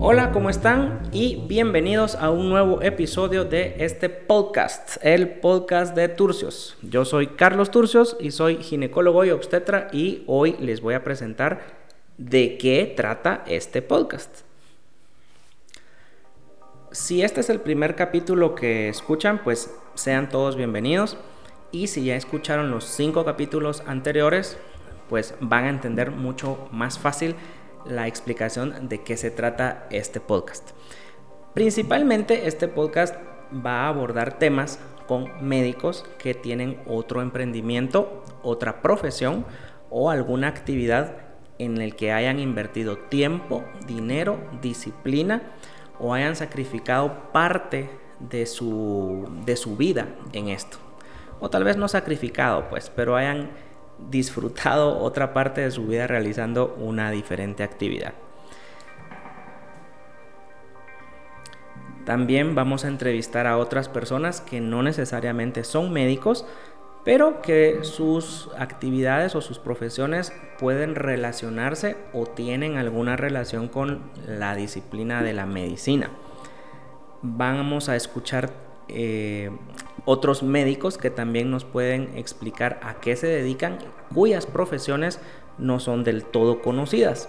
Hola, ¿cómo están? Y bienvenidos a un nuevo episodio de este podcast, el podcast de Turcios. Yo soy Carlos Turcios y soy ginecólogo y obstetra y hoy les voy a presentar de qué trata este podcast. Si este es el primer capítulo que escuchan, pues sean todos bienvenidos. Y si ya escucharon los cinco capítulos anteriores, pues van a entender mucho más fácil la explicación de qué se trata este podcast. Principalmente este podcast va a abordar temas con médicos que tienen otro emprendimiento, otra profesión o alguna actividad en el que hayan invertido tiempo, dinero, disciplina o hayan sacrificado parte de su, de su vida en esto. O tal vez no sacrificado, pues, pero hayan disfrutado otra parte de su vida realizando una diferente actividad. También vamos a entrevistar a otras personas que no necesariamente son médicos, pero que sus actividades o sus profesiones pueden relacionarse o tienen alguna relación con la disciplina de la medicina. Vamos a escuchar eh, otros médicos que también nos pueden explicar a qué se dedican, cuyas profesiones no son del todo conocidas.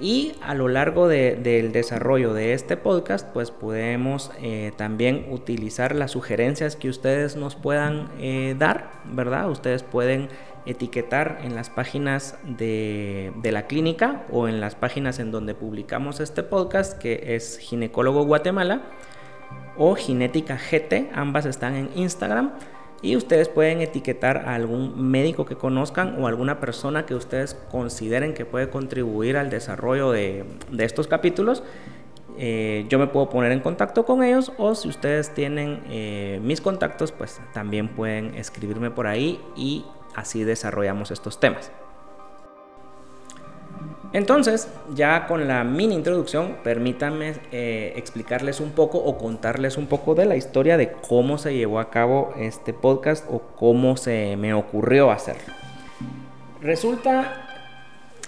Y a lo largo del desarrollo de este podcast, pues podemos eh, también utilizar las sugerencias que ustedes nos puedan eh, dar, ¿verdad? Ustedes pueden etiquetar en las páginas de, de, la clínica o en las páginas en donde publicamos este podcast, que es Ginecólogo Guatemala o Genética GT, ambas están en Instagram. Y ustedes pueden etiquetar a algún médico que conozcan o alguna persona que ustedes consideren que puede contribuir al desarrollo de, estos capítulos. Eh, yo me puedo poner en contacto con ellos o si ustedes tienen eh, mis contactos, pues también pueden escribirme por ahí y así desarrollamos estos temas. Entonces, ya con la mini introducción, permítanme eh, explicarles un poco o contarles un poco de la historia de cómo se llevó a cabo este podcast o cómo se me ocurrió hacerlo. Resulta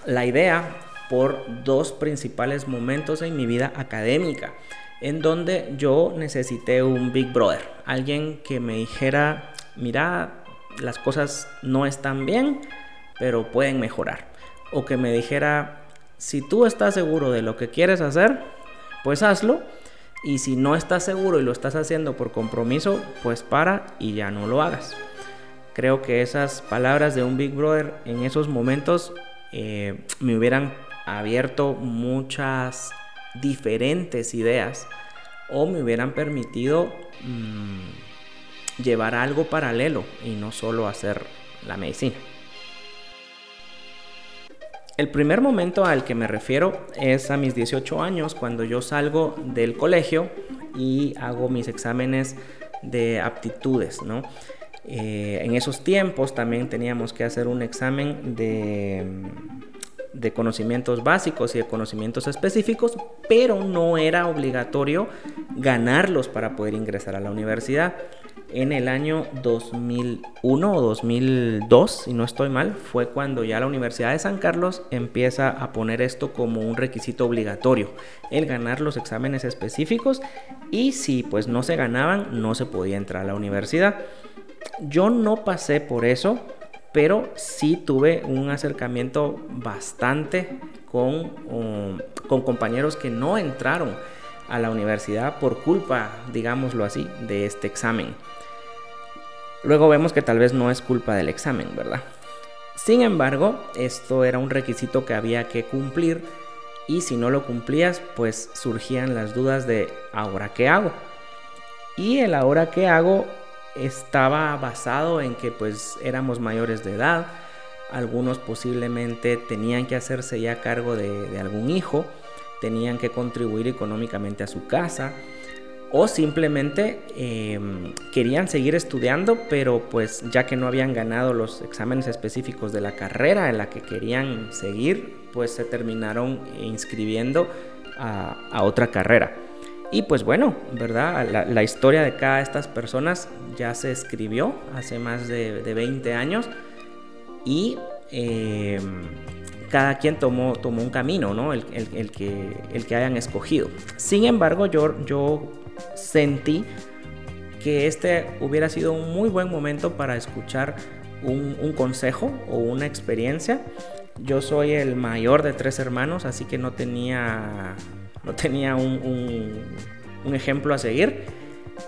la idea por dos principales momentos en mi vida académica, en donde yo necesité un Big Brother, alguien que me dijera, mira, las cosas no están bien, pero pueden mejorar o que me dijera, si tú estás seguro de lo que quieres hacer, pues hazlo. Y si no estás seguro y lo estás haciendo por compromiso, pues para y ya no lo hagas. Creo que esas palabras de un Big Brother en esos momentos eh, me hubieran abierto muchas diferentes ideas o me hubieran permitido mm, llevar algo paralelo y no solo hacer la medicina. El primer momento al que me refiero es a mis 18 años, cuando yo salgo del colegio y hago mis exámenes de aptitudes. Eh, en esos tiempos también teníamos que hacer un examen de conocimientos básicos y de conocimientos específicos, pero no era obligatorio ganarlos para poder ingresar a la universidad en el año 2001 o 2002, si no estoy mal, fue cuando ya la Universidad de San Carlos empieza a poner esto como un requisito obligatorio, el ganar los exámenes específicos y si pues no se ganaban no se podía entrar a la universidad. Yo no pasé por eso, pero sí tuve un acercamiento bastante con, um, con compañeros que no entraron a la universidad por culpa, digámoslo así, de este examen. Luego vemos que tal vez no es culpa del examen, ¿verdad? Sin embargo, esto era un requisito que había que cumplir y si no lo cumplías, pues surgían las dudas de ¿ahora qué hago? Y el ahora qué hago estaba basado en que pues éramos mayores de edad, algunos posiblemente tenían que hacerse ya cargo de, de algún hijo, tenían que contribuir económicamente a su casa, o simplemente em, querían seguir estudiando, pero pues ya que no habían ganado los exámenes específicos de la carrera en la que querían seguir, pues se terminaron inscribiendo a, otra carrera. Y pues bueno, ¿verdad? La, historia de cada de estas personas ya se escribió hace más de, de 20 años y em, cada quien tomó, tomó un camino, ¿no? El, que, el que hayan escogido. Sin embargo, yo, yo sentí que este hubiera sido un muy buen momento para escuchar un, consejo o una experiencia. Yo soy el mayor de tres hermanos, así que no tenía, no tenía un, un ejemplo a seguir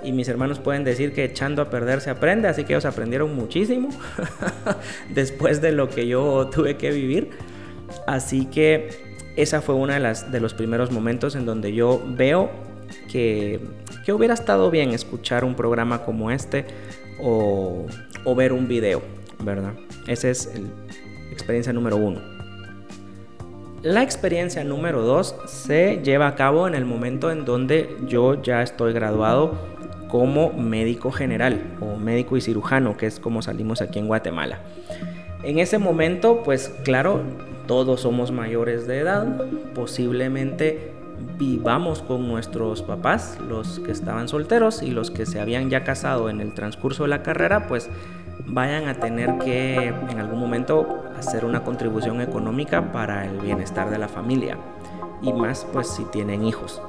y mis hermanos pueden decir que echando a perder se aprende, así que ellos aprendieron muchísimo después de lo que yo tuve que vivir. Así que esa fue una de, las, de los primeros momentos en donde yo veo que, que hubiera estado bien escuchar un programa como este o, o ver un video, ¿verdad? Esa es la experiencia número uno. La experiencia número dos se lleva a cabo en el momento en donde yo ya estoy graduado como médico general o médico y cirujano, que es como salimos aquí en Guatemala. En ese momento, pues claro, todos somos mayores de edad, posiblemente vivamos con nuestros papás, los que estaban solteros y los que se habían ya casado en el transcurso de la carrera, pues vayan a tener que en algún momento hacer una contribución económica para el bienestar de la familia y más pues si tienen hijos.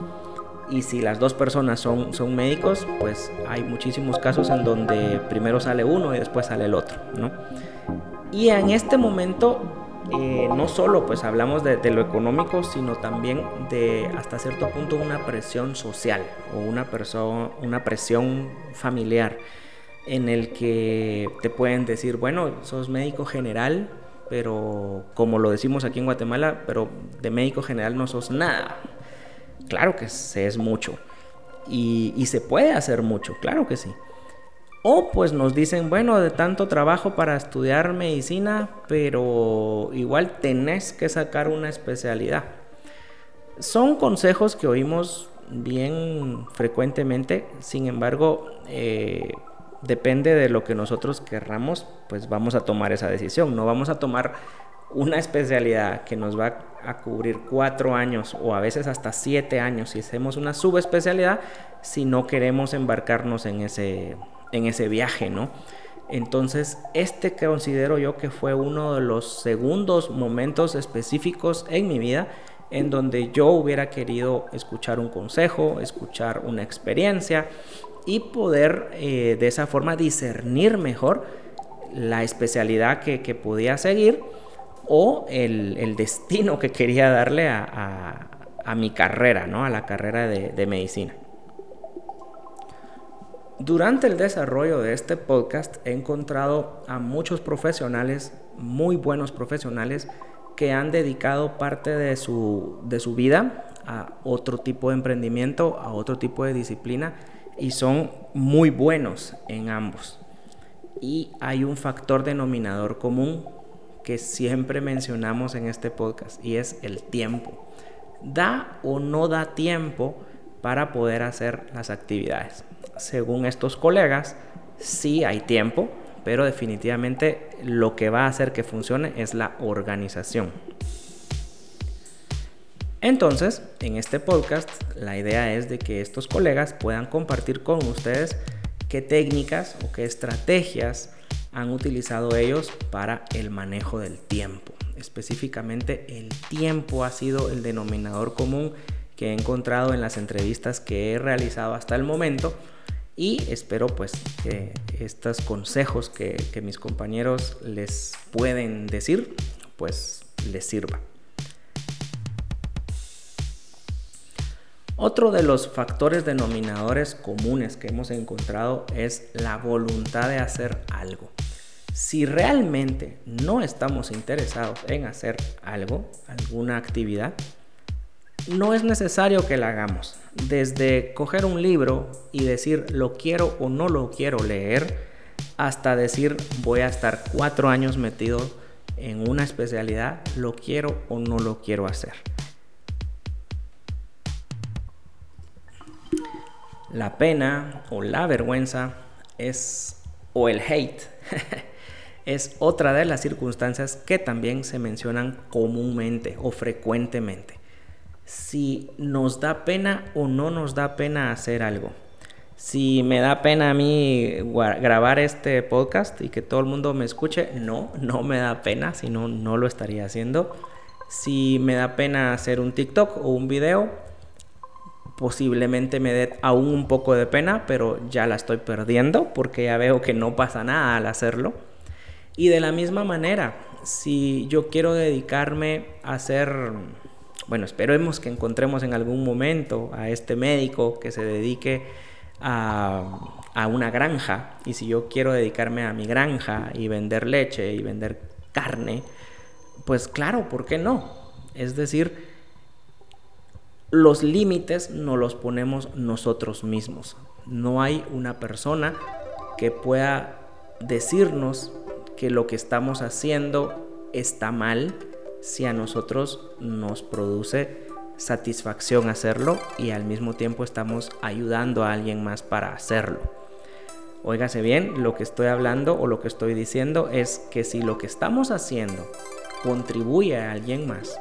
Y si las dos personas son, son médicos, pues hay muchísimos casos en donde primero sale uno y después sale el otro, ¿no? Y en este momento eh, no solo pues hablamos de, lo económico, sino también de hasta cierto punto una presión social o una, una presión familiar en el que te pueden decir, bueno, sos médico general, pero como lo decimos aquí en Guatemala, pero de médico general no sos nada. Claro que se es mucho. Y, y se puede hacer mucho, claro que sí. O pues nos dicen, bueno, de tanto trabajo para estudiar medicina, pero igual tenés que sacar una especialidad. Son consejos que oímos bien frecuentemente, sin embargo, eh, depende de lo que nosotros querramos, pues vamos a tomar esa decisión. No vamos a tomar una especialidad que nos va a cubrir cuatro años o a veces hasta siete años si hacemos una subespecialidad si no queremos embarcarnos en ese en ese viaje, ¿no? Entonces, este considero yo que fue uno de los segundos momentos específicos en mi vida en donde yo hubiera querido escuchar un consejo, escuchar una experiencia y poder eh, de esa forma discernir mejor la especialidad que, podía seguir o el, destino que quería darle a, mi carrera, ¿no? a la carrera de medicina. Durante el desarrollo de este podcast he encontrado a muchos profesionales, muy buenos profesionales, que han dedicado parte de su, de su vida a otro tipo de emprendimiento, a otro tipo de disciplina y son muy buenos en ambos. Y hay un factor denominador común que siempre mencionamos en este podcast y es el tiempo. ¿Da o no da tiempo para poder hacer las actividades? Según estos colegas, sí hay tiempo, pero definitivamente lo que va a hacer que funcione es la organización. Entonces, en este podcast, la idea es de que estos colegas puedan compartir con ustedes qué técnicas o qué estrategias han utilizado ellos para el manejo del tiempo. Específicamente, el tiempo ha sido el denominador común que he encontrado en las entrevistas que he realizado hasta el momento y espero pues que estos consejos que, mis compañeros les pueden decir pues les sirva. Otro de los factores denominadores comunes que hemos encontrado es la voluntad de hacer algo. Si realmente no estamos interesados en hacer algo, alguna actividad, no es necesario que la hagamos. Desde coger un libro y decir lo quiero o no lo quiero leer, hasta decir voy a estar cuatro años metido en una especialidad, lo quiero o no lo quiero hacer. La pena o la vergüenza es, o el hate, es otra de las circunstancias que también se mencionan comúnmente o frecuentemente si nos da pena o no nos da pena hacer algo. Si me da pena a mí grabar este podcast y que todo el mundo me escuche, no, no me da pena, si no, no lo estaría haciendo. Si me da pena hacer un TikTok o un video, posiblemente me dé aún un poco de pena, pero ya la estoy perdiendo porque ya veo que no pasa nada al hacerlo. Y de la misma manera, si yo quiero dedicarme a hacer, bueno, esperemos que encontremos en algún momento a este médico que se dedique a, a una granja, y si yo quiero dedicarme a mi granja y vender leche y vender carne, pues claro, ¿por qué no? Es decir, los límites no los ponemos nosotros mismos. No hay una persona que pueda decirnos que lo que estamos haciendo está mal si a nosotros nos produce satisfacción hacerlo y al mismo tiempo estamos ayudando a alguien más para hacerlo. Óigase bien, lo que estoy hablando o lo que estoy diciendo es que si lo que estamos haciendo contribuye a alguien más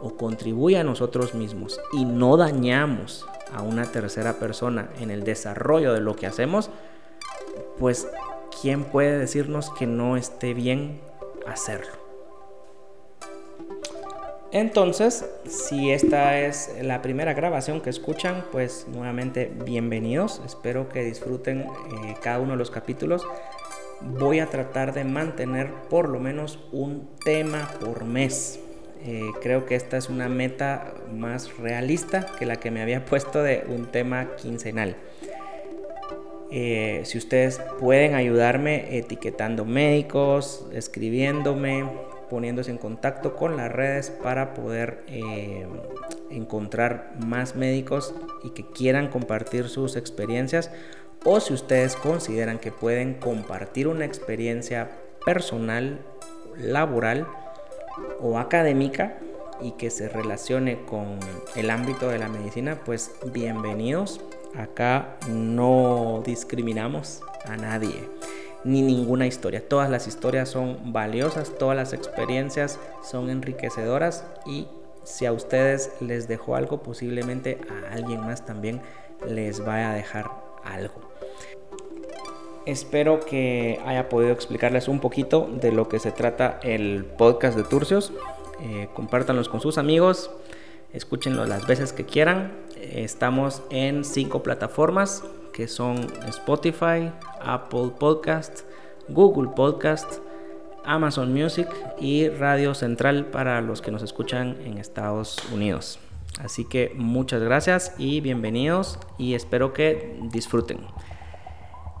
o contribuye a nosotros mismos y no dañamos a una tercera persona en el desarrollo de lo que hacemos, pues ¿quién puede decirnos que no esté bien hacerlo? Entonces, si esta es la primera grabación que escuchan, pues nuevamente bienvenidos. Espero que disfruten eh, cada uno de los capítulos. Voy a tratar de mantener por lo menos un tema por mes. Eh, creo que esta es una meta más realista que la que me había puesto de un tema quincenal. Eh, si ustedes pueden ayudarme etiquetando médicos, escribiéndome, poniéndose en contacto con las redes para poder eh, encontrar más médicos y que quieran compartir sus experiencias o si ustedes consideran que pueden compartir una experiencia personal, laboral o académica y que se relacione con el ámbito de la medicina, pues bienvenidos. Acá no discriminamos a nadie ni ninguna historia. Todas las historias son valiosas, todas las experiencias son enriquecedoras y si a ustedes les dejó algo, posiblemente a alguien más también les vaya a dejar algo. Espero que haya podido explicarles un poquito de lo que se trata el podcast de Turcios. Eh, compártanlos con sus amigos, escúchenlo las veces que quieran. Estamos en cinco plataformas que son Spotify, Apple Podcast, Google Podcast, Amazon Music y Radio Central para los que nos escuchan en Estados Unidos. Así que muchas gracias y bienvenidos y espero que disfruten.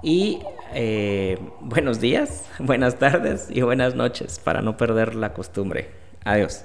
Y eh, buenos días, buenas tardes y buenas noches para no perder la costumbre. Adiós.